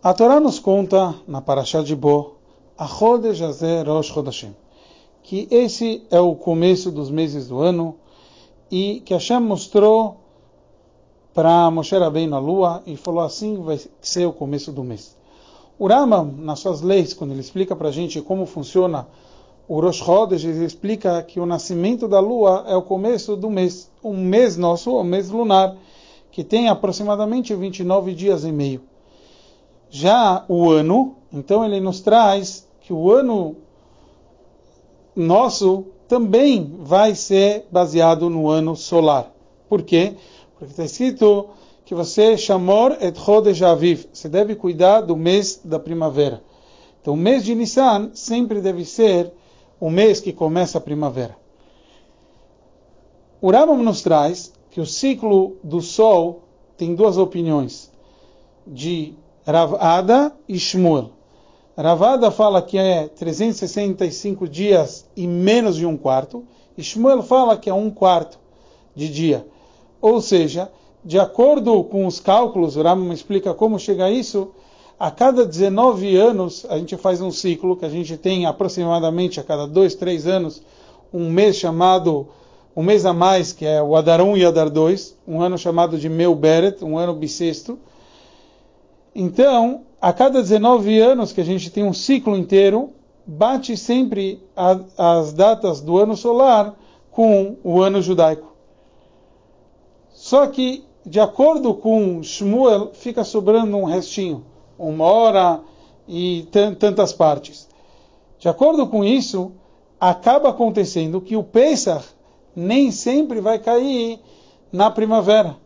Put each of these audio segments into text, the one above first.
A Torá nos conta, na Parashá de Bo, Rosh Chodashim, que esse é o começo dos meses do ano e que Hashem mostrou para Moshe Rabbeinu na lua e falou assim vai ser o começo do mês. O Rambam, nas suas leis, quando ele explica para a gente como funciona o Rosh Chodesh, ele explica que o nascimento da lua é o começo do mês, um mês nosso, o mês lunar, que tem aproximadamente 29 dias e meio. Já o ano, então ele nos traz que o ano nosso também vai ser baseado no ano solar. Por quê? Porque está escrito que você chamou et chodesh aviv. Você deve cuidar do mês da primavera. Então o mês de Nissan sempre deve ser o mês que começa a primavera. O Rambam nos traz que o ciclo do sol tem duas opiniões, de Ravada e Shmuel. Ravada fala que é 365 dias e menos de um quarto, e Shmuel fala que é um quarto de dia. Ou seja, de acordo com os cálculos, o Rambam explica como chega a isso, a cada 19 anos a gente faz um ciclo, que a gente tem aproximadamente a cada 2, 3 anos, um mês chamado, um mês a mais, que é o Adar 1 e Adar 2, um ano chamado de Meu Beret, um ano bissexto, então, a cada 19 anos que a gente tem um ciclo inteiro, bate sempre a, as datas do ano solar com o ano judaico. Só que, de acordo com Shmuel, fica sobrando um restinho, uma hora e tantas partes. De acordo com isso, acaba acontecendo que o Pesach nem sempre vai cair na primavera.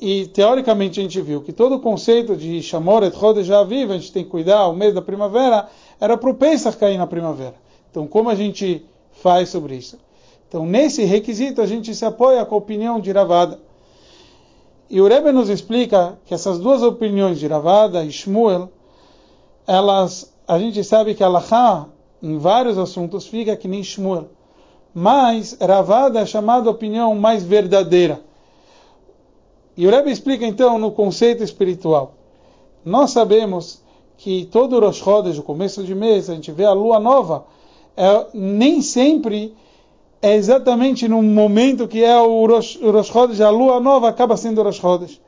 E teoricamente a gente viu que todo o conceito de Shamoret Chodesh Aviv, a gente tem que cuidar, o mês da primavera, era para o Pesach cair na primavera. Então, como a gente faz sobre isso? Então, nesse requisito, a gente se apoia com a opinião de Ravada. E o Rebbe nos explica que essas duas opiniões de Ravada e Shmuel, elas, a gente sabe que Allah em vários assuntos, fica que nem Shmuel. Mas Ravada é chamada a opinião mais verdadeira. E o Rebbe explica então no conceito espiritual. Nós sabemos que todo Rosh Chodesh, o começo de mês, a gente vê a lua nova, é, nem sempre é exatamente no momento que é o Rosh, o Rosh Chodesh, a lua nova acaba sendo Rosh Chodesh.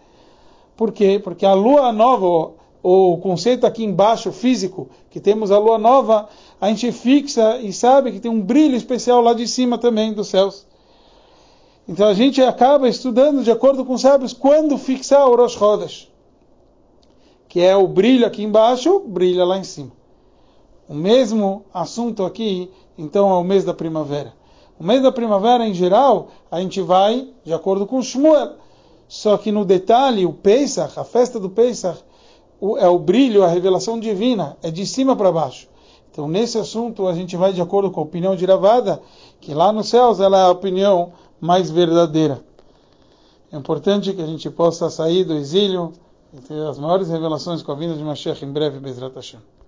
Por quê? Porque a lua nova, o conceito aqui embaixo, físico, que temos a lua nova, a gente fixa e sabe que tem um brilho especial lá de cima também dos céus. Então a gente acaba estudando de acordo com os sábios quando fixar o Rosh que é o brilho aqui embaixo, brilha lá em cima. O mesmo assunto aqui, então, é o mês da primavera. O mês da primavera, em geral, a gente vai de acordo com Shmuel. Só que no detalhe, o Pesach, a festa do Pesach, é o brilho, a revelação divina, é de cima para baixo. Então, nesse assunto, a gente vai de acordo com a opinião de Ravada, que lá nos céus ela é a opinião mais verdadeira. É importante que a gente possa sair do exílio e ter as maiores revelações com a vinda de Mashiach em breve, Bezrat Hashem.